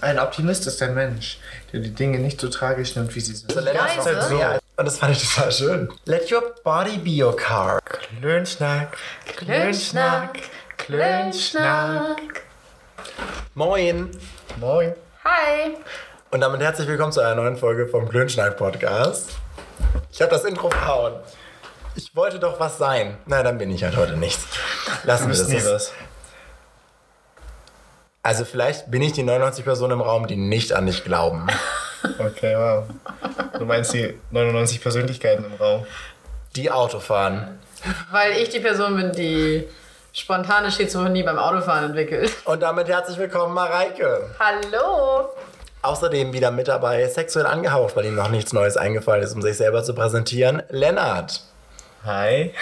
Ein Optimist ist ein Mensch, der die Dinge nicht so tragisch nimmt, wie sie sind. Also Lennart Leise. sagt so, und das fand ich total schön. Let your body be your car. Klönschnack, Klönschnack, Klönschnack. Moin. Moin. Hi. Und damit herzlich willkommen zu einer neuen Folge vom Klönschnack Podcast. Ich habe das Intro verhauen. Ich wollte doch was sein. Na, dann bin ich halt heute nichts. Lassen wir das. nie was. Also vielleicht bin ich die 99 Personen im Raum, die nicht an dich glauben. Okay, wow. Du meinst die 99 Persönlichkeiten im Raum. Die Auto fahren. Weil ich die Person bin, die spontane Schizophrenie beim Autofahren entwickelt. Und damit herzlich willkommen, Mareike. Hallo. Außerdem wieder mit dabei, sexuell angehaucht, weil ihm noch nichts Neues eingefallen ist, um sich selber zu präsentieren, Lennart. Hi.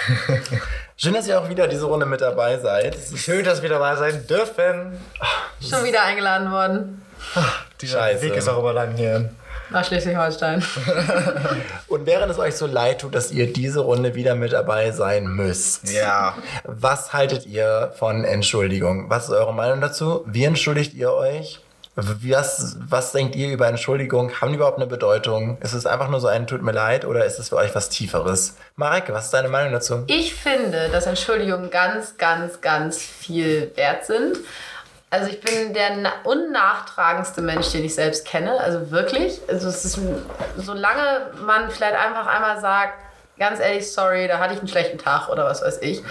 Schön, dass ihr auch wieder diese Runde mit dabei seid. Es ist Schön, dass wir dabei sein dürfen. Schon wieder eingeladen worden. Dieser Scheiße. Weg ist auch immer lang hier. Nach Schleswig-Holstein. Und während es euch so leid tut, dass ihr diese Runde wieder mit dabei sein müsst, Ja. was haltet ihr von Entschuldigung? Was ist eure Meinung dazu? Wie entschuldigt ihr euch? Was, was denkt ihr über Entschuldigung? Haben die überhaupt eine Bedeutung? Ist es einfach nur so ein Tut mir leid oder ist es für euch was Tieferes? Mareike, was ist deine Meinung dazu? Ich finde, dass Entschuldigungen ganz, ganz, ganz viel wert sind. Also ich bin der na- unnachtragendste Mensch, den ich selbst kenne. Also wirklich. Also es ist, solange man vielleicht einfach einmal sagt, ganz ehrlich, sorry, da hatte ich einen schlechten Tag oder was weiß ich.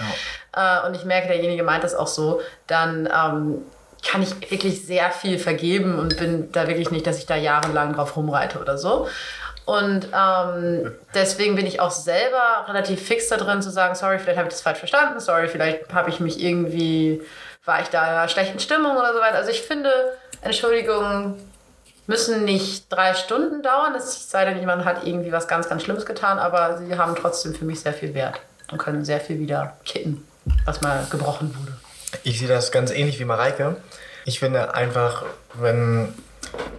Äh, und ich merke, derjenige meint das auch so, dann ähm, kann ich wirklich sehr viel vergeben und bin da wirklich nicht, dass ich da jahrelang drauf rumreite oder so. Und ähm, deswegen bin ich auch selber relativ fix da drin zu sagen, sorry, vielleicht habe ich das falsch verstanden, sorry, vielleicht habe ich mich irgendwie, war ich da in einer schlechten Stimmung oder so weiter. Also ich finde, Entschuldigungen müssen nicht drei Stunden dauern, es sei denn, jemand hat irgendwie was ganz, ganz Schlimmes getan, aber sie haben trotzdem für mich sehr viel Wert und können sehr viel wieder kitten, was mal gebrochen wurde. Ich sehe das ganz ähnlich wie Mareike. Ich finde einfach, wenn,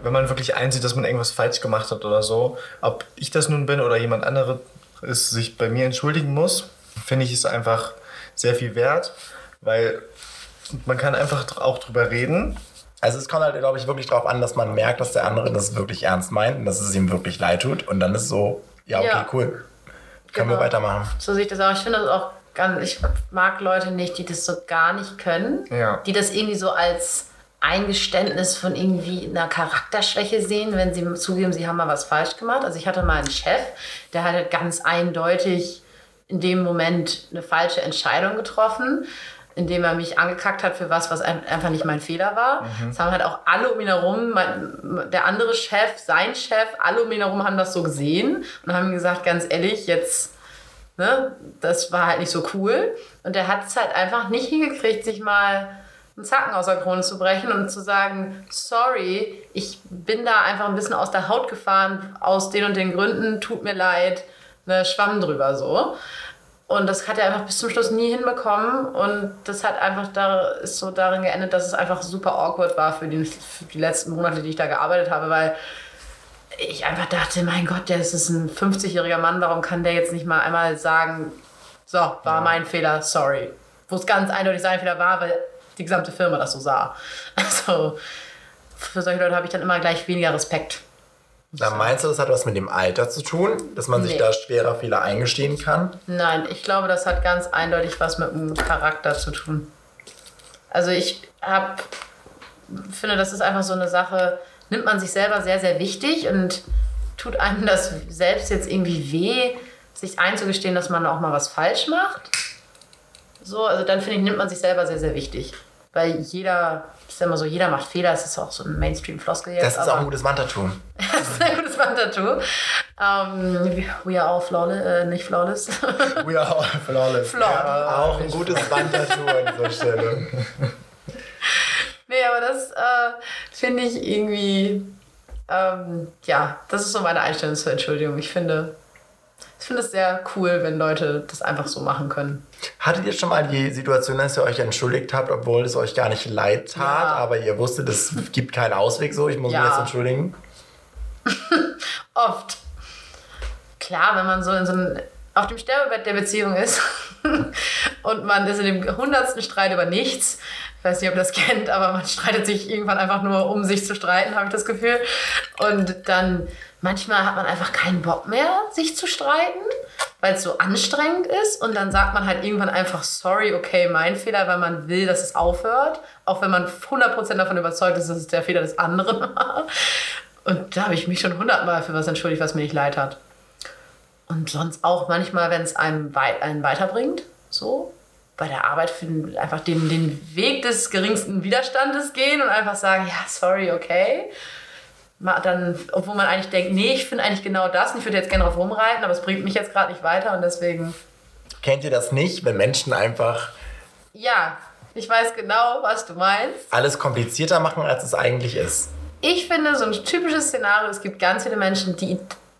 wenn man wirklich einsieht, dass man irgendwas falsch gemacht hat oder so, ob ich das nun bin oder jemand anderes es sich bei mir entschuldigen muss, finde ich es einfach sehr viel wert, weil man kann einfach auch drüber reden. Also es kommt halt, glaube ich, wirklich darauf an, dass man merkt, dass der andere das wirklich ernst meint und dass es ihm wirklich leid tut. Und dann ist so, ja, okay, Ja. cool. Können wir Genau. weitermachen. So sehe ich das auch. Ich finde das auch ganz, ich mag Leute nicht, die das so gar nicht können. Ja. Die das irgendwie so als Eingeständnis von irgendwie einer Charakterschwäche sehen, wenn sie zugeben, sie haben mal was falsch gemacht. Also ich hatte mal einen Chef, der hat halt ganz eindeutig in dem Moment eine falsche Entscheidung getroffen, indem er mich angekackt hat für was, was ein- einfach nicht mein Fehler war. Das haben halt auch alle um ihn herum, mein, der andere Chef, sein Chef, alle um ihn herum haben das so gesehen und haben gesagt, ganz ehrlich, jetzt ne, das war halt nicht so cool. Und er hat es halt einfach nicht hingekriegt, sich mal einen Zacken aus der Krone zu brechen und zu sagen, sorry, ich bin da einfach ein bisschen aus der Haut gefahren, aus den und den Gründen, tut mir leid, ne, schwamm drüber so. Und das hat er einfach bis zum Schluss nie hinbekommen. Und das hat einfach da, ist so darin geendet, dass es einfach super awkward war für die, für die letzten Monate, die ich da gearbeitet habe, weil ich einfach dachte, mein Gott, der ist ein 50-jähriger Mann, warum kann der jetzt nicht mal einmal sagen, so, war mein Fehler, sorry. Wo es ganz eindeutig sein Fehler war, weil die gesamte Firma das so sah. Also für solche Leute habe ich dann immer gleich weniger Respekt. Da meinst du, das hat was mit dem Alter zu tun, dass man sich Nee. da schwerer Fehler eingestehen kann? Nein, ich glaube, das hat ganz eindeutig was mit dem Charakter zu tun. Also ich hab, finde, das ist einfach so eine Sache, nimmt man sich selber sehr, sehr wichtig und tut einem das selbst jetzt irgendwie weh, sich einzugestehen, dass man auch mal was falsch macht. So, also dann finde ich, nimmt man sich selber sehr, sehr wichtig. Weil jeder, ist ja immer so, jeder macht Fehler, das ist auch so ein Mainstream-Floskel jetzt. Das ist auch ein gutes Wandtattoo. das ist ein gutes Wandtattoo. Ähm, we are all flawless, äh, nicht flawless. We are all flawless. Flawed. Ja, auch ein gutes Wandtattoo an dieser Stelle. nee, aber das äh, finde ich irgendwie, ähm, ja, das ist so meine Einstellung zur Entschuldigung. Ich finde, ich finde es sehr cool, wenn Leute das einfach so machen können. Hattet ihr schon mal die Situation, dass ihr euch entschuldigt habt, obwohl es euch gar nicht leid tat, Ja. aber ihr wusstet, es gibt keinen Ausweg so, ich muss Ja. mich jetzt entschuldigen? Oft. Klar, wenn man so in so einem, auf dem Sterbebett der Beziehung ist und man ist in dem hundertsten Streit über nichts. Ich weiß nicht, ob ihr das kennt, aber man streitet sich irgendwann einfach nur, um sich zu streiten, habe ich das Gefühl. Und dann manchmal hat man einfach keinen Bock mehr, sich zu streiten, weil es so anstrengend ist. Und dann sagt man halt irgendwann einfach, sorry, okay, mein Fehler, weil man will, dass es aufhört. Auch wenn man 100% davon überzeugt ist, dass es der Fehler des anderen war. Und da habe ich mich schon hundertmal für was entschuldigt, was mir nicht leid hat. Und sonst auch manchmal, wenn es einem, wei einen weiterbringt, so bei der Arbeit für einfach den, den Weg des geringsten Widerstandes gehen und einfach sagen, ja, sorry, okay. Dann, obwohl man eigentlich denkt, nee, ich finde eigentlich genau das und ich würde jetzt gerne drauf rumreiten, aber es bringt mich jetzt gerade nicht weiter und deswegen. Kennt ihr das nicht, wenn Menschen einfach. Ja, ich weiß genau, was du meinst. Alles komplizierter machen, als es eigentlich ist. Ich finde so ein typisches Szenario, es gibt ganz viele Menschen, die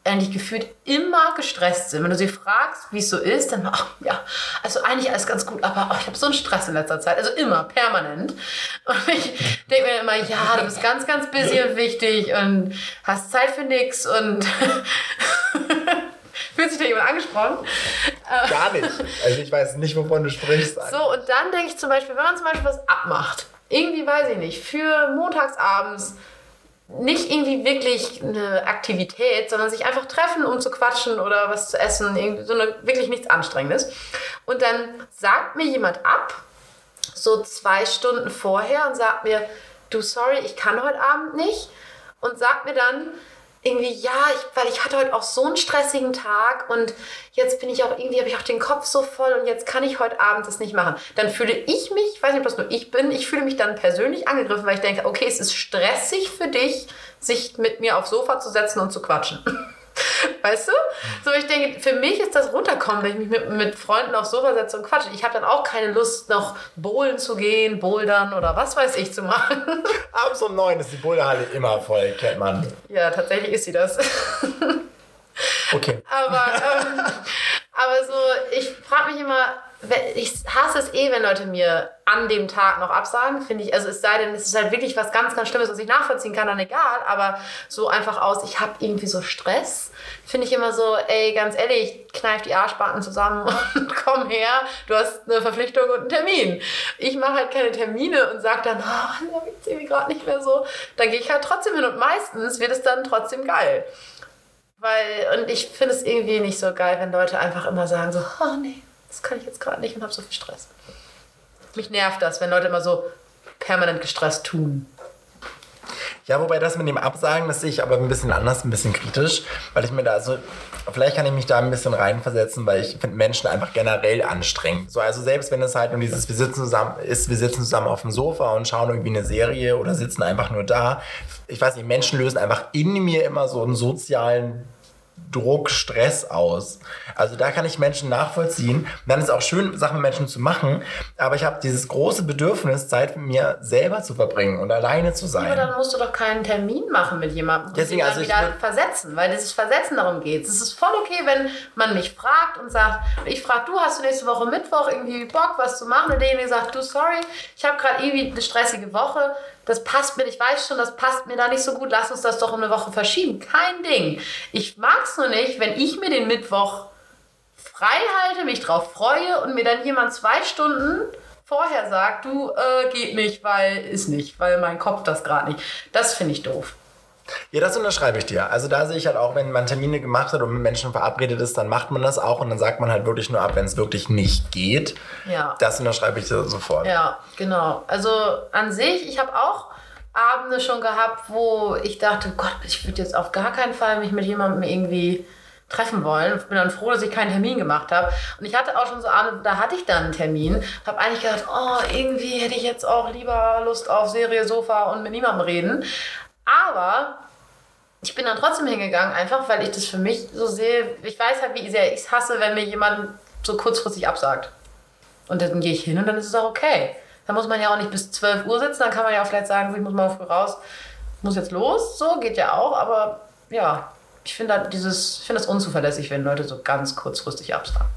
eigentlich gefühlt immer gestresst sind. Wenn du sie fragst, wie es so ist, dann, ach, ja, also eigentlich alles ganz gut, aber oh, ich habe so einen Stress in letzter Zeit, also immer, permanent. Und ich denke mir immer, ja, du bist ganz, ganz busy und wichtig und hast Zeit für nichts und Fühlt sich da jemand angesprochen? Gar nicht. Also ich weiß nicht, wovon du sprichst. So, und dann denke ich zum Beispiel, wenn man zum Beispiel was abmacht, irgendwie weiß ich nicht, für montagsabends nicht irgendwie wirklich eine Aktivität, sondern sich einfach treffen, um zu quatschen oder was zu essen, irgendwie so eine, wirklich nichts Anstrengendes. Und dann sagt mir jemand ab, so zwei Stunden vorher und sagt mir, du sorry, ich kann heute Abend nicht. Und sagt mir dann, irgendwie, ja, ich, weil ich hatte heute auch so einen stressigen Tag und jetzt bin ich auch irgendwie, habe ich auch den Kopf so voll und jetzt kann ich heute Abend das nicht machen. Dann fühle ich mich, ich weiß nicht, ob das nur ich bin, ich fühle mich dann persönlich angegriffen, weil ich denke, okay, es ist stressig für dich, sich mit mir aufs Sofa zu setzen und zu quatschen. Weißt du? So, ich denke, für mich ist das runterkommen, wenn ich mich mit, mit Freunden aufs Sofa setze und quatsche. Ich habe dann auch keine Lust, noch bowlen zu gehen, bouldern oder was weiß ich zu machen. Abends um neun ist die Boulderhalle immer voll, kennt man. Ja, tatsächlich ist sie das. Okay. aber, ähm, aber so, ich frage mich immer, ich hasse es eh, wenn Leute mir an dem Tag noch absagen, finde ich. Also es sei denn, es ist halt wirklich was ganz, ganz Schlimmes, was ich nachvollziehen kann, dann egal. Aber so einfach aus, ich habe irgendwie so Stress, finde ich immer so, ey, ganz ehrlich, kneif die Arschbacken zusammen und komm her, du hast eine Verpflichtung und einen Termin. Ich mache halt keine Termine und sage dann, oh, da geht's irgendwie gerade nicht mehr so. Dann gehe ich halt trotzdem hin und meistens wird es dann trotzdem geil. Weil, und ich finde es irgendwie nicht so geil, wenn Leute einfach immer sagen so, oh nee, das kann ich jetzt gerade nicht und habe so viel Stress. Mich nervt das, wenn Leute immer so permanent gestresst tun. Ja, wobei das mit dem Absagen, das sehe ich aber ein bisschen anders, ein bisschen kritisch, weil ich mir da, also, vielleicht kann ich mich da ein bisschen reinversetzen, weil ich finde Menschen einfach generell anstrengend. So, also selbst wenn es halt nur dieses, wir sitzen zusammen, ist, wir sitzen zusammen auf dem Sofa und schauen irgendwie eine Serie oder sitzen einfach nur da. Ich weiß nicht, Menschen lösen einfach in mir immer so einen sozialen Druck, Stress aus. Also da kann ich Menschen nachvollziehen. dann ist es auch schön, Sachen mit Menschen zu machen, aber ich habe dieses große Bedürfnis, Zeit mit mir selber zu verbringen und alleine zu sein. Aber dann musst du doch keinen Termin machen mit jemandem. Deswegen, also wieder versetzen, weil dieses Versetzen darum geht. Es ist voll okay, wenn man mich fragt und sagt, ich frage, du hast du nächste Woche Mittwoch irgendwie Bock, was zu machen? Und derjenige sagt, du, sorry, ich habe gerade irgendwie eine stressige Woche das passt mir, ich weiß schon, das passt mir da nicht so gut, lass uns das doch um eine Woche verschieben. Kein Ding. Ich mag es nur nicht, wenn ich mir den Mittwoch frei halte, mich drauf freue und mir dann jemand zwei Stunden vorher sagt, du, äh, geht nicht, weil ist nicht, weil mein Kopf das gerade nicht. Das finde ich doof. Ja, das unterschreibe ich dir. Also da sehe ich halt auch, wenn man Termine gemacht hat und mit Menschen verabredet ist, dann macht man das auch und dann sagt man halt wirklich nur ab, wenn es wirklich nicht geht. Ja. Das unterschreibe ich dir sofort. Ja, genau. Also an sich, ich habe auch Abende schon gehabt, wo ich dachte, Gott, ich würde jetzt auf gar keinen Fall mich mit jemandem irgendwie treffen wollen. Ich bin dann froh, dass ich keinen Termin gemacht habe. Und ich hatte auch schon so Abende, da hatte ich dann einen Termin. Habe eigentlich gedacht, oh, irgendwie hätte ich jetzt auch lieber Lust auf Serie, Sofa und mit niemandem reden. Aber ich bin dann trotzdem hingegangen, einfach weil ich das für mich so sehe. Ich weiß halt, wie sehr ich es hasse, wenn mir jemand so kurzfristig absagt. Und dann gehe ich hin und dann ist es auch okay. Da muss man ja auch nicht bis 12 Uhr sitzen, dann kann man ja auch vielleicht sagen, ich muss mal früh raus, muss jetzt los, so geht ja auch, aber ja, ich finde halt dieses, ich unzuverlässig, wenn Leute so ganz kurzfristig absagen.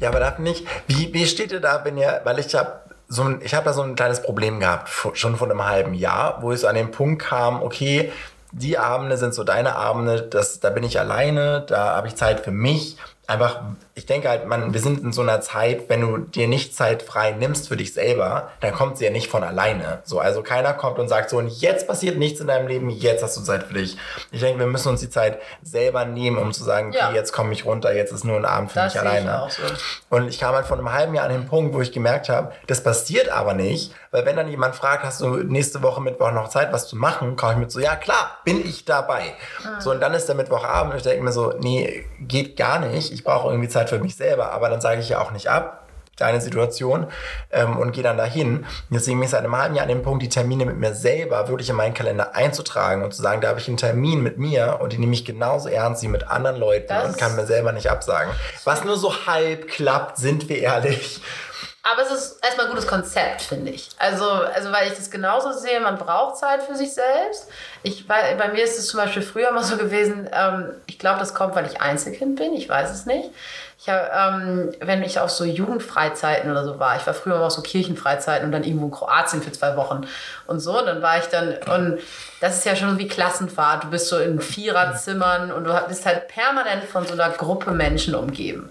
Ja, aber da finde ich, wie, wie steht ihr da, wenn ihr, weil ich habe so ein, ich habe da so ein kleines Problem gehabt, schon vor einem halben Jahr, wo ich so an den Punkt kam, okay, die Abende sind so deine Abende, das, da bin ich alleine, da habe ich Zeit für mich, einfach, ich denke halt, man, wir sind in so einer Zeit, wenn du dir nicht Zeit frei nimmst für dich selber, dann kommt sie ja nicht von alleine. So, also keiner kommt und sagt so, und jetzt passiert nichts in deinem Leben, jetzt hast du Zeit für dich. Ich denke, wir müssen uns die Zeit selber nehmen, um zu sagen, okay, Ja. jetzt komme ich runter, jetzt ist nur ein Abend für Das mich ich alleine. auch so. Und ich kam halt vor einem halben Jahr an den Punkt, wo ich gemerkt habe, das passiert aber nicht, weil wenn dann jemand fragt, hast du nächste Woche Mittwoch noch Zeit, was zu machen, komme ich mit so, ja klar, bin ich dabei. So, und dann ist der Mittwochabend und ich denke mir so, nee, geht gar nicht. Ich brauche irgendwie Zeit für mich selber, aber dann sage ich ja auch nicht ab deine Situation ähm, und gehe dann dahin. Deswegen bin ich seit einem halben Jahr an dem Punkt, die Termine mit mir selber wirklich in meinen Kalender einzutragen und zu sagen, da habe ich einen Termin mit mir und den nehme ich genauso ernst wie mit anderen Leuten Das- und kann mir selber nicht absagen. Was nur so halb klappt, sind wir ehrlich. Aber es ist erstmal ein gutes Konzept, finde ich. Also, also, weil ich das genauso sehe, man braucht Zeit für sich selbst. Ich, bei, bei mir ist es zum Beispiel früher mal so gewesen, ähm, ich glaube, das kommt, weil ich Einzelkind bin, ich weiß es nicht. Ich hab, ähm, wenn ich auf so Jugendfreizeiten oder so war, ich war früher mal auf so Kirchenfreizeiten und dann irgendwo in Kroatien für zwei Wochen und so, dann war ich dann, und das ist ja schon wie Klassenfahrt, du bist so in Viererzimmern und du bist halt permanent von so einer Gruppe Menschen umgeben.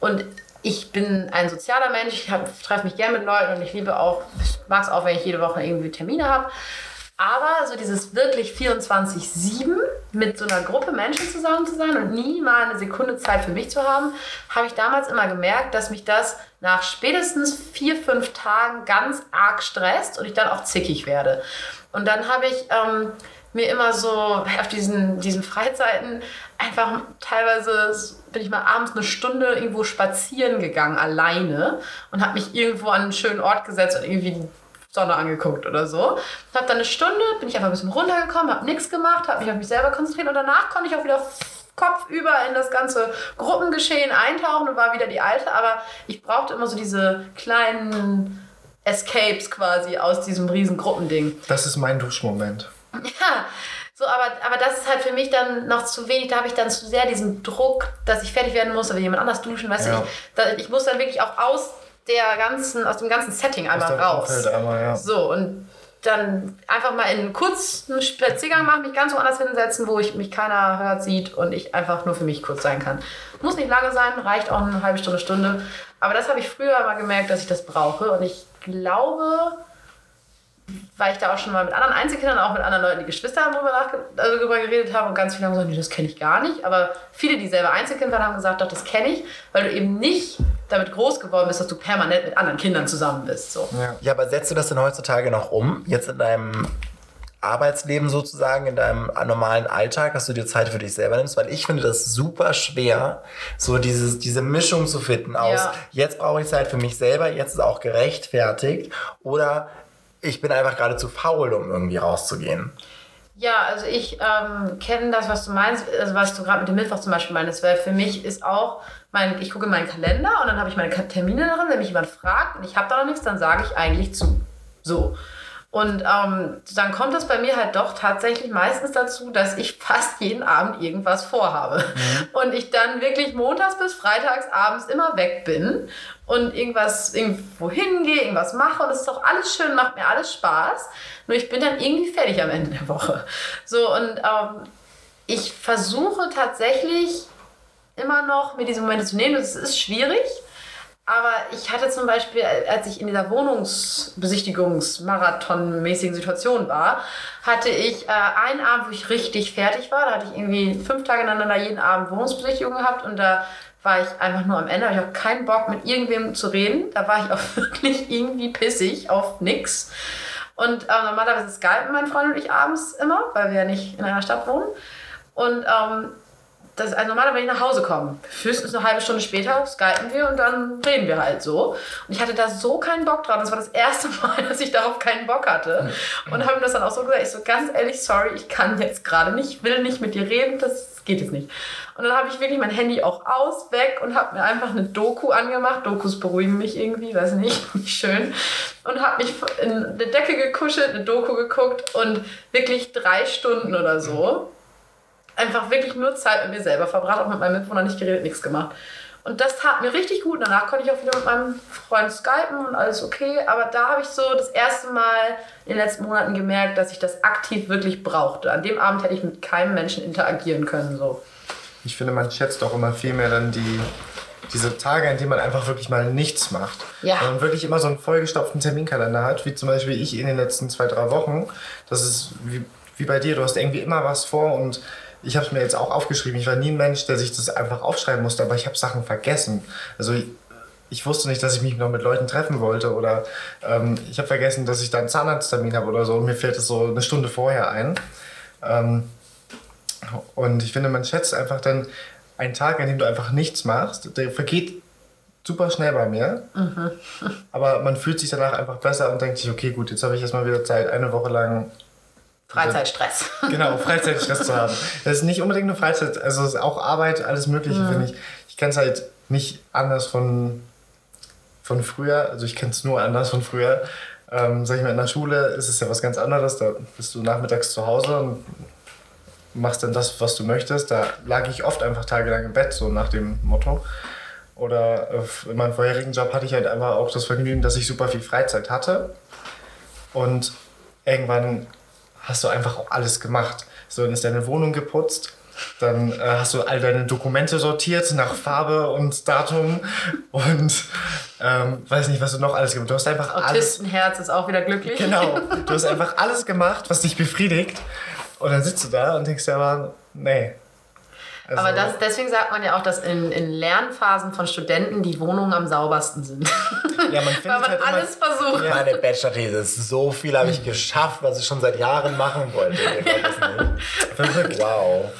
Und ich bin ein sozialer Mensch, ich treffe mich gerne mit Leuten und ich liebe auch, mag es auch, wenn ich jede Woche irgendwie Termine habe. Aber so dieses wirklich 24-7 mit so einer Gruppe Menschen zusammen zu sein und nie mal eine Sekunde Zeit für mich zu haben, habe ich damals immer gemerkt, dass mich das nach spätestens vier, fünf Tagen ganz arg stresst und ich dann auch zickig werde. Und dann habe ich ähm, mir immer so auf diesen, diesen Freizeiten einfach teilweise bin ich mal abends eine Stunde irgendwo spazieren gegangen, alleine und habe mich irgendwo an einen schönen Ort gesetzt und irgendwie die Sonne angeguckt oder so. Habe dann eine Stunde, bin ich einfach ein bisschen runtergekommen, habe nichts gemacht, habe mich auf mich selber konzentriert und danach konnte ich auch wieder kopfüber in das ganze Gruppengeschehen eintauchen und war wieder die Alte. Aber ich brauchte immer so diese kleinen Escapes quasi aus diesem riesen Gruppending. Das ist mein Duschmoment. Ja, so, aber, aber das ist halt für mich dann noch zu wenig. Da habe ich dann zu sehr diesen Druck, dass ich fertig werden muss, oder jemand anders duschen, weißt Ja. du. Ich, ich muss dann wirklich auch aus der ganzen, aus dem ganzen Setting einmal raus. Einmal, ja. So, und dann einfach mal in einen Spaziergang machen, mich ganz woanders hinsetzen, wo ich mich keiner hört, sieht und ich einfach nur für mich kurz sein kann. Muss nicht lange sein, reicht auch eine halbe Stunde, Stunde. Aber das habe ich früher mal gemerkt, dass ich das brauche. Und ich glaube, weil ich da auch schon mal mit anderen Einzelkindern, auch mit anderen Leuten, die Geschwister haben, nachge- also drüber geredet habe und ganz viele haben gesagt, nee, das kenne ich gar nicht. Aber viele, die selber Einzelkind waren, haben gesagt, doch, das kenne ich, weil du eben nicht damit groß geworden bist, dass du permanent mit anderen Kindern zusammen bist. So. Ja. Ja, aber setzt du das denn heutzutage noch um? Jetzt in deinem Arbeitsleben sozusagen, in deinem normalen Alltag, dass du dir Zeit für dich selber nimmst? Weil ich finde das super schwer, so dieses, diese Mischung zu finden aus, Ja. jetzt brauche ich Zeit für mich selber, jetzt ist auch gerechtfertigt oder ich bin einfach gerade zu faul, um irgendwie rauszugehen. Ja, also ich ähm, kenne das, was du meinst, also was du gerade mit dem Mittwoch zum Beispiel meinst, weil für mich ist auch, mein, ich gucke in meinen Kalender und dann habe ich meine Termine darin, wenn mich jemand fragt und ich habe da noch nichts, dann sage ich eigentlich zu. So. Und ähm, dann kommt es bei mir halt doch tatsächlich meistens dazu, dass ich fast jeden Abend irgendwas vorhabe. Und ich dann wirklich montags bis freitags abends immer weg bin und irgendwas irgendwo hingehe, irgendwas mache. Und es ist auch alles schön, macht mir alles Spaß. Nur ich bin dann irgendwie fertig am Ende der Woche. So, und ähm, ich versuche tatsächlich immer noch, mir diese Momente zu nehmen. Das ist schwierig. Aber ich hatte zum Beispiel, als ich in dieser Wohnungsbesichtigungsmarathon-mäßigen Situation war, hatte ich äh, einen Abend, wo ich richtig fertig war. Da hatte ich irgendwie fünf Tage ineinander jeden Abend Wohnungsbesichtigung gehabt und da war ich einfach nur am Ende. Ich habe keinen Bock, mit irgendwem zu reden. Da war ich auch wirklich irgendwie pissig auf nix. Und ähm, normalerweise skypen mein Freund und ich abends immer, weil wir ja nicht in einer Stadt wohnen. Und ähm, das, also normalerweise, wenn ich nach Hause komme, höchstens eine halbe Stunde später skypen wir und dann reden wir halt so. Und ich hatte da so keinen Bock drauf. Das war das erste Mal, dass ich darauf keinen Bock hatte. Und habe ihm das dann auch so gesagt, ich so ganz ehrlich, sorry, ich kann jetzt gerade nicht, ich will nicht mit dir reden, das geht jetzt nicht. Und dann habe ich wirklich mein Handy auch aus, weg und habe mir einfach eine Doku angemacht. Dokus beruhigen mich irgendwie, weiß nicht, nicht schön. Und habe mich in eine Decke gekuschelt, eine Doku geguckt und wirklich drei Stunden oder so einfach wirklich nur Zeit mit mir selber verbracht, auch mit meinem Mitbewohner nicht geredet, nichts gemacht. Und das tat mir richtig gut. Danach konnte ich auch wieder mit meinem Freund skypen und alles okay. Aber da habe ich so das erste Mal in den letzten Monaten gemerkt, dass ich das aktiv wirklich brauchte. An dem Abend hätte ich mit keinem Menschen interagieren können. So. ich finde, man schätzt auch immer viel mehr dann die, diese Tage, an denen man einfach wirklich mal nichts macht. Ja. Wenn man wirklich immer so einen vollgestopften Terminkalender hat, wie zum Beispiel ich in den letzten zwei, drei Wochen. Das ist wie, wie bei dir, du hast irgendwie immer was vor und ich habe es mir jetzt auch aufgeschrieben. Ich war nie ein Mensch, der sich das einfach aufschreiben musste, aber ich habe Sachen vergessen. Also ich, ich wusste nicht, dass ich mich noch mit Leuten treffen wollte oder ähm, ich habe vergessen, dass ich da einen Zahnarzttermin habe oder so und mir fällt es so eine Stunde vorher ein. Ähm, und ich finde, man schätzt einfach dann einen Tag, an dem du einfach nichts machst, der vergeht super schnell bei mir. Aber man fühlt sich danach einfach besser und denkt sich, okay, gut, jetzt habe ich erstmal wieder Zeit, eine Woche lang Freizeitstress. genau, Freizeitstress zu haben. Das ist nicht unbedingt eine Freizeit, also es ist auch Arbeit, alles Mögliche, finde ich. Ich kenne es halt nicht anders von, von früher, also ich kenne es nur anders von früher. Ähm, sag ich mal, in der Schule ist es ja was ganz anderes, da bist du nachmittags zu Hause und machst dann das, was du möchtest. Da lag ich oft einfach tagelang im Bett, so nach dem Motto. Oder in meinem vorherigen Job hatte ich halt einfach auch das Vergnügen, dass ich super viel Freizeit hatte. Und irgendwann hast du einfach alles gemacht. So, dann ist deine Wohnung geputzt. Dann äh, hast du all deine Dokumente sortiert nach Farbe und Datum und ähm, weiß nicht, was du noch alles gemacht hast. Du hast einfach alles. Autistenherz ist auch wieder glücklich. Genau. Du hast einfach alles gemacht, was dich befriedigt. Und dann sitzt du da und denkst dir aber, nee. Also, Aber das, deswegen sagt man ja auch, dass in, in Lernphasen von Studenten die Wohnungen am saubersten sind. ja, man Weil findet man halt immer, alles versucht. Meine Bachelor-These ist, so viel habe ich geschafft, was ich schon seit Jahren machen wollte. Verrückt. Wow.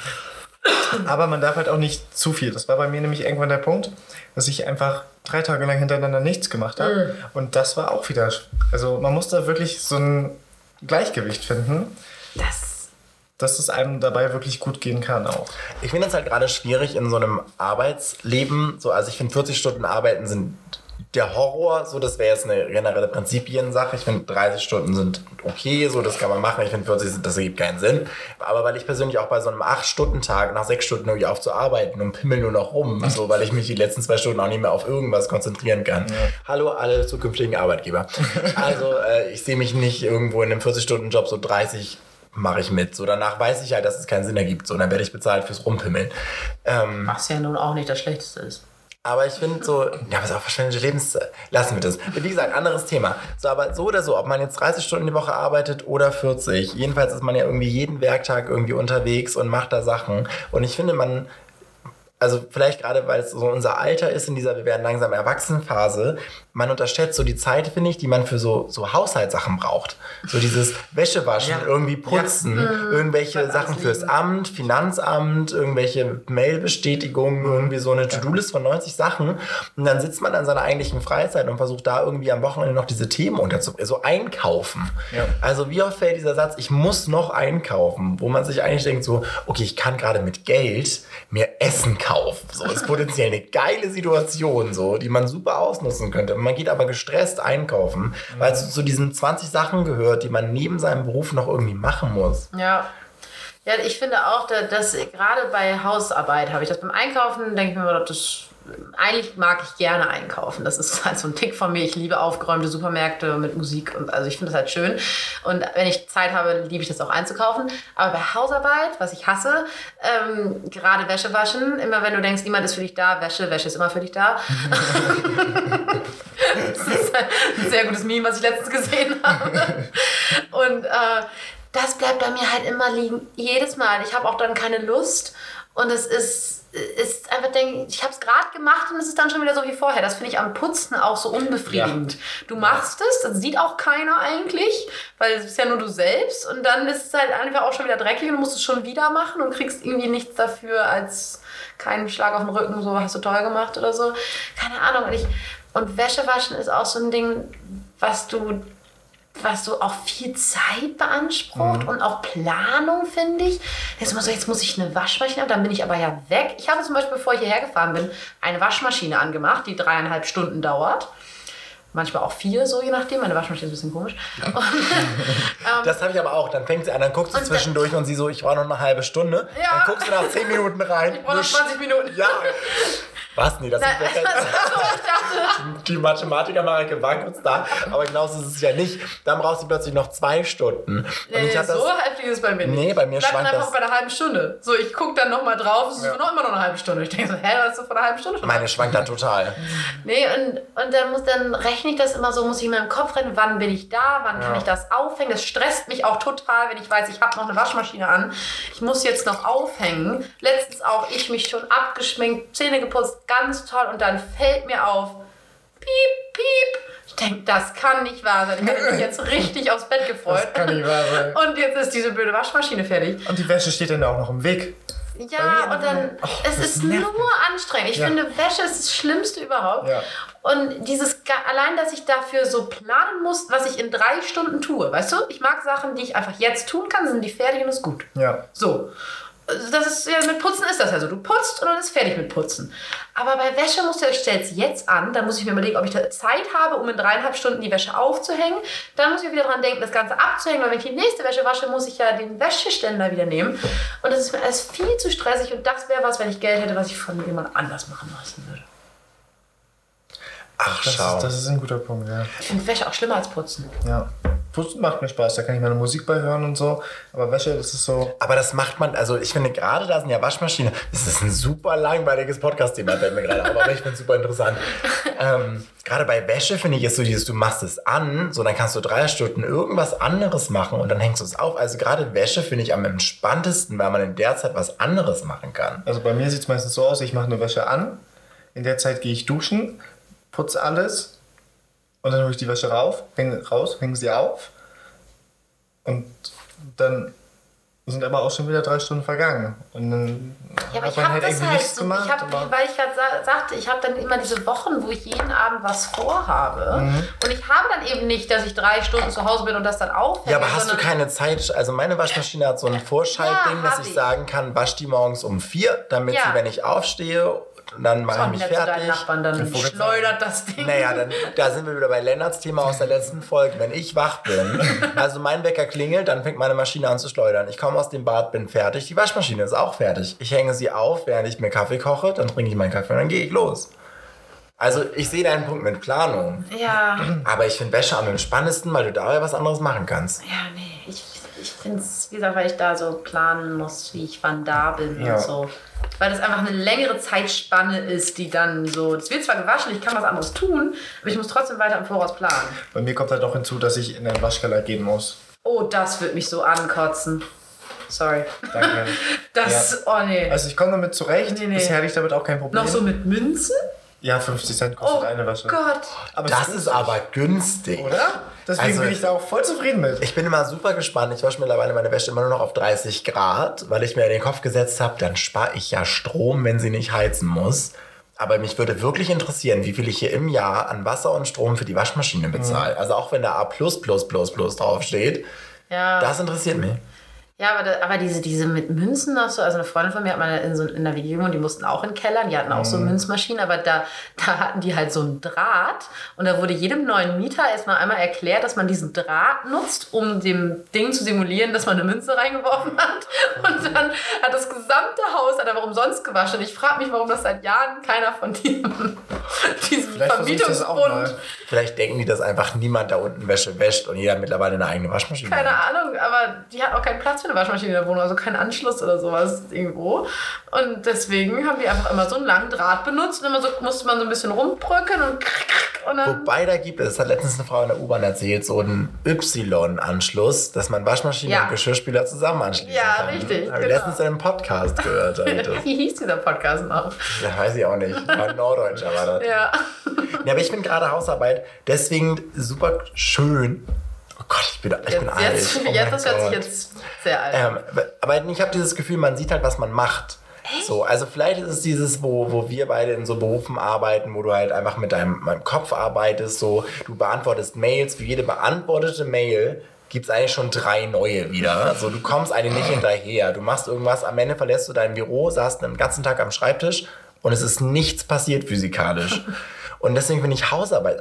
Aber man darf halt auch nicht zu viel. Das war bei mir nämlich irgendwann der Punkt, dass ich einfach drei Tage lang hintereinander nichts gemacht habe. Und das war auch wieder. Also man muss da wirklich so ein Gleichgewicht finden, Das, dass es einem dabei wirklich gut gehen kann auch. Ich finde es halt gerade schwierig in so einem Arbeitsleben. So, also ich finde 40 Stunden Arbeiten sind der Horror. So, das wäre jetzt eine generelle Prinzipiensache. Ich finde 30 Stunden sind okay, so das kann man machen. Ich finde 40 sind, das ergibt keinen Sinn. Aber weil ich persönlich auch bei so einem 8-Stunden-Tag nach 6 Stunden irgendwie aufzuarbeiten und pimmel nur noch rum, so weil ich mich die letzten zwei Stunden auch nicht mehr auf irgendwas konzentrieren kann. Hallo alle zukünftigen Arbeitgeber. Also äh, ich sehe mich nicht irgendwo in einem 40-Stunden-Job so 30 mache ich mit. So danach weiß ich halt, dass es keinen Sinn ergibt. So dann werde ich bezahlt fürs Rumpimmeln. Ähm, was ja nun auch nicht das Schlechteste ist. Aber ich finde so, ja, was auch verschwendete Lebenszeit. Lassen wir das. Wie gesagt, anderes Thema. So, aber so oder so, ob man jetzt 30 Stunden die Woche arbeitet oder 40, jedenfalls ist man ja irgendwie jeden Werktag irgendwie unterwegs und macht da Sachen. Und ich finde, man, also vielleicht gerade, weil es so unser Alter ist in dieser, wir werden langsam Erwachsenenphase, man unterschätzt so die Zeit, finde ich, die man für so, so Haushaltssachen braucht. So dieses Wäschewaschen, Ja. irgendwie putzen, irgendwelche Bleibt alles Sachen fürs. Amt, Finanzamt, irgendwelche Mailbestätigungen, irgendwie so eine To-Do-List von 90 Sachen. Und dann sitzt man an seiner eigentlichen Freizeit und versucht da irgendwie am Wochenende noch diese Themen unterzu... So einkaufen. Ja. Also wie oft fällt dieser Satz, ich muss noch einkaufen, wo man sich eigentlich denkt so, okay, ich kann gerade mit Geld mir Essen kaufen. So ist potenziell eine geile Situation, so, die man super ausnutzen könnte. Man geht aber gestresst einkaufen, weil es zu diesen 20 Sachen gehört, die man neben seinem Beruf noch irgendwie machen muss. Ja. Ja, ich finde auch, da- dass gerade bei Hausarbeit habe ich das beim Einkaufen, denke ich mir, das eigentlich mag ich gerne einkaufen. Das ist halt so ein Tick von mir. Ich liebe aufgeräumte Supermärkte mit Musik und also ich finde das halt schön. Und wenn ich Zeit habe, liebe ich das auch einzukaufen. Aber bei Hausarbeit, was ich hasse, ähm, gerade Wäsche waschen, immer wenn du denkst, niemand ist für dich da, Wäsche, Wäsche ist immer für dich da. das ist ein sehr gutes Meme, was ich letztens gesehen habe. Und äh, das bleibt bei mir halt immer liegen. Jedes Mal. Ich habe auch dann keine Lust. Und es ist, ist einfach, denk, ich habe es gerade gemacht und es ist dann schon wieder so wie vorher. Das finde ich am Putzen auch so unbefriedigend. Du machst es, das sieht auch keiner eigentlich, weil es ist ja nur du selbst. Und dann ist es halt einfach auch schon wieder dreckig und du musst es schon wieder machen und kriegst irgendwie nichts dafür als keinen Schlag auf den Rücken, so hast du toll gemacht oder so. Keine Ahnung. Und, ich, und Wäsche waschen ist auch so ein Ding, was du was so auch viel Zeit beansprucht und auch Planung, finde ich. Jetzt so, jetzt muss ich eine Waschmaschine haben, dann bin ich aber ja weg. Ich habe zum Beispiel, bevor ich hierher gefahren bin, eine Waschmaschine angemacht, die dreieinhalb Stunden dauert. Manchmal auch vier, so je nachdem. Meine Waschmaschine ist ein bisschen komisch. Und, ähm, Das habe ich aber auch. Dann fängt sie an, dann guckst du Und zwischendurch und sie so, ich brauche noch eine halbe Stunde. Ja. Dann guckst du nach 10 Minuten rein. Ich brauche noch 20 Minuten. Ja. Was? Nee, das Nein, ist perfekt. also, ich Die Mathematiker Marike war kurz da, aber genauso ist es ja nicht. Dann brauchst du plötzlich noch zwei Stunden. Und nee, ich hab das, so heftig ist es bei mir nicht. Nee, bei mir Bleib dann schwankt einfach das- bei einer halben Stunde. So, ich gucke dann nochmal drauf, es ist Ja. noch immer noch eine halbe Stunde. Ich denke so, hä, was ist vor einer halben Stunde schon? meine schwankt dann total. Nee, und, und dann, muss, dann rechne ich das immer so, muss ich in meinem Kopf rennen, wann bin ich da, wann kann Ja. ich das aufhängen. Das stresst mich auch total, wenn ich weiß, ich habe noch eine Waschmaschine an. Ich muss jetzt noch aufhängen. Letztens auch ich mich schon abgeschminkt, Zähne geputzt, ganz toll. Und dann fällt mir auf, piep, piep. Ich denke, das kann nicht wahr sein. Ich habe mich jetzt richtig aufs Bett gefreut. Das kann nicht wahr sein. Und jetzt ist diese blöde Waschmaschine fertig. Und die Wäsche steht dann auch noch im Weg. Ja, und dann. Oh, es ist nervt nur anstrengend. Ich Ja. finde, Wäsche ist das Schlimmste überhaupt. Ja. Und dieses, allein, dass ich dafür so planen muss, was ich in drei Stunden tue. Weißt du, ich mag Sachen, die ich einfach jetzt tun kann, sind die fertig und ist gut. Ja. So. Das ist ja mit Putzen ist das ja so. Du putzt und dann ist fertig mit Putzen. Aber bei Wäsche musst du, ich stelle jetzt an, dann muss ich mir überlegen, ob ich da Zeit habe, um in dreieinhalb Stunden die Wäsche aufzuhängen. Dann muss ich wieder dran denken, das Ganze abzuhängen, weil wenn ich die nächste Wäsche wasche, muss ich ja den Wäscheständer wieder nehmen. Und das ist mir alles viel zu stressig und das wäre was, wenn ich Geld hätte, was ich von jemand anders machen lassen würde. Ach, Das schau. ist, das ist ein guter Punkt, ja. Ich finde Wäsche auch schlimmer als Putzen. ja. Putzen macht mir Spaß, da kann ich meine Musik bei hören und so. Aber Wäsche, das ist so. Aber das macht man, also ich finde gerade da sind ja Waschmaschine, das ist ein super langweiliges Podcast-Thema, fällt mir gerade auf, aber ich finde es super interessant. ähm, gerade bei Wäsche finde ich ist so dieses, du machst es an, so dann kannst du drei Stunden irgendwas anderes machen und dann hängst du es auf. Also gerade Wäsche finde ich am entspanntesten, weil man in der Zeit was anderes machen kann. Also bei mir sieht es meistens so aus, ich mache eine Wäsche an. In der Zeit gehe ich duschen, putze alles. Und dann hole ich die Wäsche rauf, häng, raus, hänge sie auf. Und dann sind aber auch schon wieder drei Stunden vergangen. Und dann Ja, aber hat ich man habe halt das irgendwie halt nichts so, gemacht. ich hab, aber- weil ich gerade sa sagte, ich habe dann immer diese Wochen, wo ich jeden Abend was vorhabe. Mhm. Und ich habe dann eben nicht, dass ich drei Stunden zu Hause bin und das dann aufhänge. Ja, aber hast du keine Zeit? Also meine Waschmaschine hat so ein Vorschaltding, Ja, dass ich ich. sagen kann, wasch die morgens um vier, damit Ja. sie, wenn ich aufstehe, dann mache ich mich zu deinen fertig. Nachbarn, dann schleudert das Ding. Naja, dann, da sind wir wieder bei Lennarts Thema aus der letzten Folge. Wenn ich wach bin, also mein Wecker klingelt, dann fängt meine Maschine an zu schleudern. Ich komme aus dem Bad, bin fertig. Die Waschmaschine ist auch fertig. Ich hänge sie auf, während ich mir Kaffee koche, dann trinke ich meinen Kaffee und dann gehe ich los. Also ich sehe deinen Punkt mit Planung. Ja, Aber ich finde Wäsche am entspannendsten, weil du da ja was anderes machen kannst. ja, nee. Ich, ich finde es, wie gesagt, weil ich da so planen muss, wie ich wann da bin Ja. und so. Weil das einfach eine längere Zeitspanne ist, die dann so. Es wird zwar gewaschen, ich kann was anderes tun, aber ich muss trotzdem weiter im Voraus planen. Bei mir kommt halt noch hinzu, dass ich in den Waschkeller gehen muss. Oh, das wird mich so ankotzen. Sorry. Danke. Das, oh nee. Also ich komme damit zurecht. Nee, nee. Bisher hatte ich damit auch kein Problem. Noch so mit Münzen? Ja, 50 Cent kostet Oh eine Wäsche. Gott. Aber Das es ist aber günstig. Oder? Deswegen Also- bin ich da auch voll zufrieden mit. Ich bin immer super gespannt. Ich wasche mittlerweile meine Wäsche immer nur noch auf 30 Grad, weil ich mir in den Kopf gesetzt habe, dann spare ich ja Strom, wenn sie nicht heizen muss. Aber mich würde wirklich interessieren, wie viel ich hier im Jahr an Wasser und Strom für die Waschmaschine bezahle. Also auch wenn da A draufsteht. Ja. Das interessiert mich. Ja, aber, da, aber diese, diese mit Münzen noch so, also eine Freundin von mir hat mal in, so, in der WG und die mussten auch in den Keller, die hatten auch so Münzmaschinen, aber da, da hatten die halt so einen Draht und da wurde jedem neuen Mieter erstmal einmal erklärt, dass man diesen Draht nutzt, um dem Ding zu simulieren, dass man eine Münze reingeworfen hat. Und dann hat das gesamte Haus hat aber umsonst gewaschen. Und ich frage mich, warum das seit Jahren keiner von diesem, diesem Vielleicht Vermietungsbund. Vielleicht denken die, dass einfach niemand da unten Wäsche wäscht und jeder mittlerweile eine eigene Waschmaschine. Keine hat. Ahnung, aber die hat auch keinen Platz für eine Waschmaschine in der Wohnung, also keinen Anschluss oder sowas irgendwo. Und deswegen haben die einfach immer so einen langen Draht benutzt und immer so musste man so ein bisschen rumbrücken und, und dann. Wobei da gibt es, hat letztens eine Frau in der U-Bahn erzählt, so einen Y-Anschluss, dass man Waschmaschine Ja. und Geschirrspüler zusammen anschließen Ja, kann. richtig, Habe ich genau. letztens in einem Podcast gehört. Wie hieß dieser Podcast noch? Ja, weiß ich auch nicht. War Norddeutscher war das. Ja. Ja, aber ich bin gerade Hausarbeit, deswegen super schön. Oh Gott, ich bin, ich bin Jetzt, alt. jetzt, oh jetzt das hört sich Gott. jetzt sehr alt. Ähm, aber ich habe dieses Gefühl, man sieht halt, was man macht. So, also vielleicht ist es dieses, wo, wo wir beide in so Berufen arbeiten, wo du halt einfach mit deinem, meinem Kopf arbeitest, so du beantwortest Mails, für jede beantwortete Mail gibt es eigentlich schon drei neue wieder. Also du kommst eigentlich nicht hinterher. Du machst irgendwas, am Ende verlässt du dein Büro, saßt den ganzen Tag am Schreibtisch und es ist nichts passiert physikalisch. Und deswegen finde ich Hausarbeit,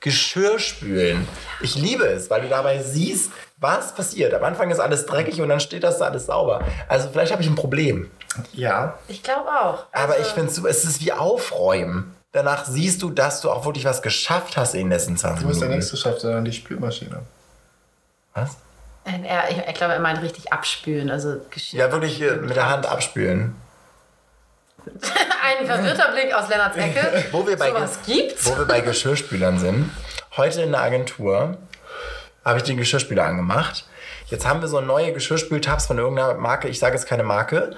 Geschirrspülen. Ich liebe es, weil du dabei siehst, was passiert. Am Anfang ist alles dreckig und dann steht das da alles sauber. Also vielleicht habe ich ein Problem. Ja. Ich glaube auch. Aber Also, ich finde es es ist wie Aufräumen. Danach siehst du, dass du auch wirklich was geschafft hast in den letzten 20 Du musst der Minuten. nächste Chef sein, die Spülmaschine. Was? er, ich, ich glaube, er meint richtig abspülen. Also Geschirr. Ja, wirklich äh, mit der Hand abspülen. Ein verwirrter Blick aus Lennarts Ecke. Wo wir bei, Sowas gibt's? wo wir bei Geschirrspülern sind. Heute in der Agentur habe ich den Geschirrspüler angemacht. Jetzt haben wir so neue Geschirrspültabs von irgendeiner Marke. Ich sage jetzt keine Marke.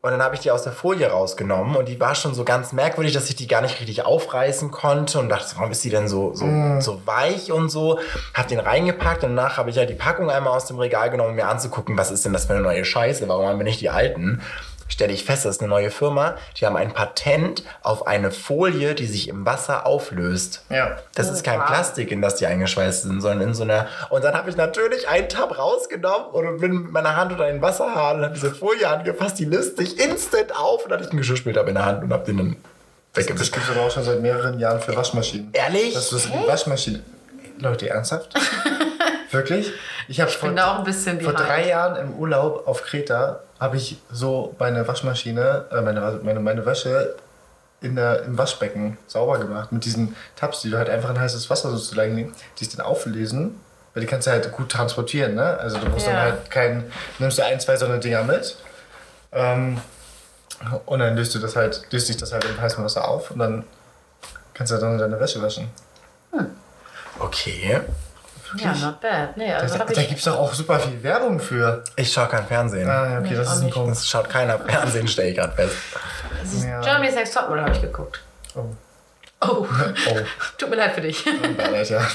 Und dann habe ich die aus der Folie rausgenommen und die war schon so ganz merkwürdig, dass ich die gar nicht richtig aufreißen konnte und dachte, warum ist die denn so, so, so weich und so. Hab den reingepackt und danach habe ich ja die Packung einmal aus dem Regal genommen, um mir anzugucken, was ist denn das für eine neue Scheiße, warum haben wir nicht die alten? Stelle ich fest, das ist eine neue Firma, die haben ein Patent auf eine Folie, die sich im Wasser auflöst. Ja. Das ist kein wow. Plastik, in das die eingeschweißt sind, sondern in so einer. Und dann habe ich natürlich einen Tab rausgenommen und bin mit meiner Hand unter den Wasserhahn und habe diese Folie angefasst, die löst sich instant auf und dann hatte ich einen Geschirrspültab in der Hand und habe den dann Das weggewischt. gibt es aber auch schon seit mehreren Jahren für Waschmaschinen. Ehrlich? Das in die Waschmaschine. Leute, ernsthaft? Wirklich? Ich habe vor, bin da auch ein bisschen vor drei Jahren im Urlaub auf Kreta habe ich so meine Waschmaschine, äh, meine, meine, meine Wäsche in der, im Waschbecken sauber gemacht. Mit diesen Tabs, die du halt einfach in heißes Wasser sozusagen nehmen, die sich dann auflesen. Weil die kannst du halt gut transportieren, ne? Also du musst Ja. dann halt kein, nimmst du ein, zwei so eine Dinger mit. Ähm, und dann löst du das halt, löst sich das halt im heißen Wasser auf und dann kannst du dann deine Wäsche waschen. Okay. Ja, not bad. Nee, also Da, da gibt es doch auch super viel Werbung für. Ich schaue kein Fernsehen. Ah, ja, okay, Nee, das ist ein nicht. Punkt. Es schaut keiner Fernsehen, stelle ich gerade fest. Ja. Germany's Next Topmodel habe ich geguckt. Oh. Oh, Oh, tut mir leid für dich. Alter.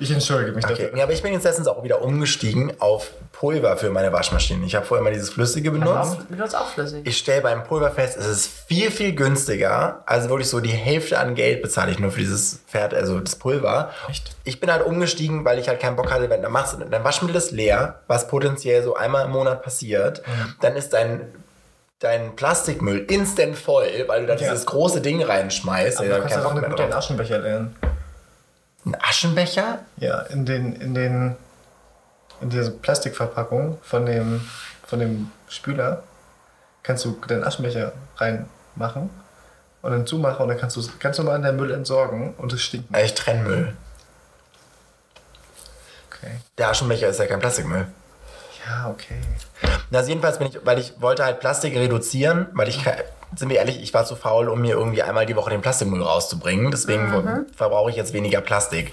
Ich entschuldige mich Okay. dafür. Ja, aber ich bin jetzt letztens auch wieder umgestiegen auf Pulver für meine Waschmaschine. Ich habe vorher immer dieses Flüssige benutzt. Du benutzt auch flüssig. Ich stelle beim Pulver fest, es ist viel, viel günstiger. Also wirklich so die Hälfte an Geld bezahle ich nur für dieses Pferd, also das Pulver. Echt? Ich bin halt umgestiegen, weil ich halt keinen Bock hatte, wenn dann machst du, dein Waschmittel ist leer, was potenziell so einmal im Monat passiert. Dann ist dein, dein Plastikmüll instant voll, weil du da Ja. dieses große Ding reinschmeißt. Aber Ja, du kannst Bock mit drauf. Aschenbecher lernen. Ein Aschenbecher? Ja, in den, in den, in diese Plastikverpackung von dem, von dem Spüler kannst du den Aschenbecher reinmachen und dann zumachen und dann kannst du es ganz normal in den Müll entsorgen und es stinkt nicht. Ich trenne Müll. Okay. Der Aschenbecher ist ja kein Plastikmüll. Ja, okay. Na, Also jedenfalls bin ich, weil ich wollte halt Plastik reduzieren, weil ich, sind wir ehrlich, ich war zu faul, um mir irgendwie einmal die Woche den Plastikmüll rauszubringen. Deswegen Mhm. verbrauche ich jetzt weniger Plastik.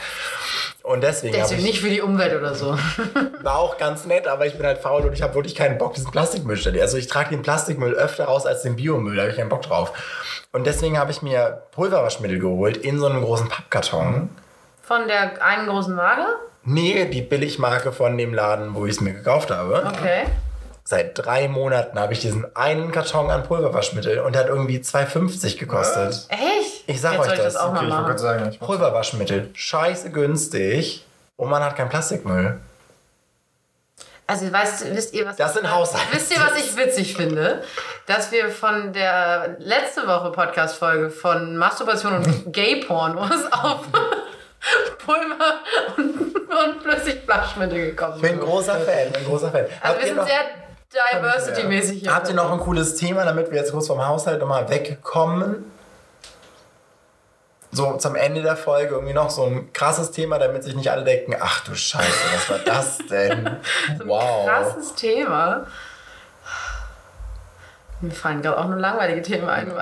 Und deswegen Deswegen ich, nicht für die Umwelt oder so. war auch ganz nett, aber ich bin halt faul und ich habe wirklich keinen Bock, diesen Plastikmüll zu stellen. Also ich trage den Plastikmüll öfter raus als den Biomüll, da habe ich keinen Bock drauf. Und deswegen habe ich mir Pulverwaschmittel geholt in so einem großen Pappkarton. Von der einen großen Marke? Nee, die Billigmarke von dem Laden, wo ich es mir gekauft habe. Okay. Seit drei Monaten habe ich diesen einen Karton an Pulverwaschmittel und der hat irgendwie 2,50 gekostet. Echt? Ich sag Jetzt euch soll ich das. das auch Okay, ich mal machen. sagen, ich Pulverwaschmittel, scheiße günstig und man hat keinen Plastikmüll. Also weißt, wisst ihr, was Das sind Haushalte. Wisst ihr, was ich witzig finde? Dass wir von der letzte Woche Podcast-Folge von Masturbation und Gay-Porn was auf Pulver und, und Flüssigflaschmittel gekommen Ich bin ein sind. großer Fan, ein großer Fan. Also habt, wir sind noch, sehr diversity-mäßig hier. habt ihr noch ein cooles Thema, damit wir jetzt kurz vom Haushalt nochmal wegkommen? So zum Ende der Folge irgendwie noch so ein krasses Thema, damit sich nicht alle denken, ach du Scheiße, was war das denn? wow. Krasses Thema. Mir fallen gerade auch nur langweilige Themen ein.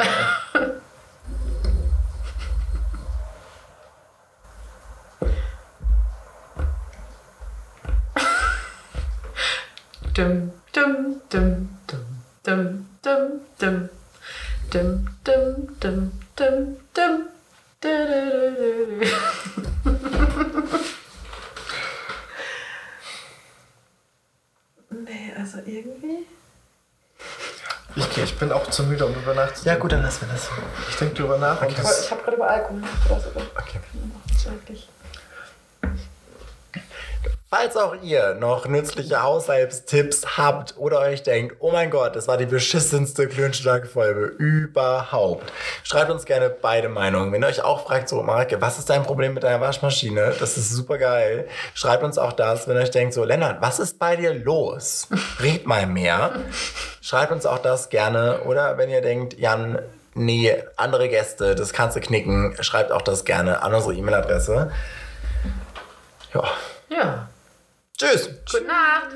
Dum, Dum, dum, dum, dum, dum, dum. Dum, dum, dum, dum, dum. nee, also irgendwie. Ich, ich bin auch zu müde, um drüber nachzudenken. Ja, gut, dann lassen wir das. Ich denke drüber nach. Okay. Ich habe gerade über Alkohol nachgedacht. Okay. Das ist eigentlich. Falls auch ihr noch nützliche Haushaltstipps habt oder euch denkt, oh mein Gott, das war die beschissenste Klönschlag-Folge überhaupt, schreibt uns gerne beide Meinungen. Wenn ihr euch auch fragt, so Marke, was ist dein Problem mit deiner Waschmaschine? Das ist super geil. Schreibt uns auch das, wenn ihr euch denkt, so Lennart, was ist bei dir los? Red mal mehr. Schreibt uns auch das gerne. Oder wenn ihr denkt, Jan, nee, andere Gäste, das kannst du knicken, schreibt auch das gerne an unsere E-Mail-Adresse. Ja. Ja. Tschüss. Gute Nacht.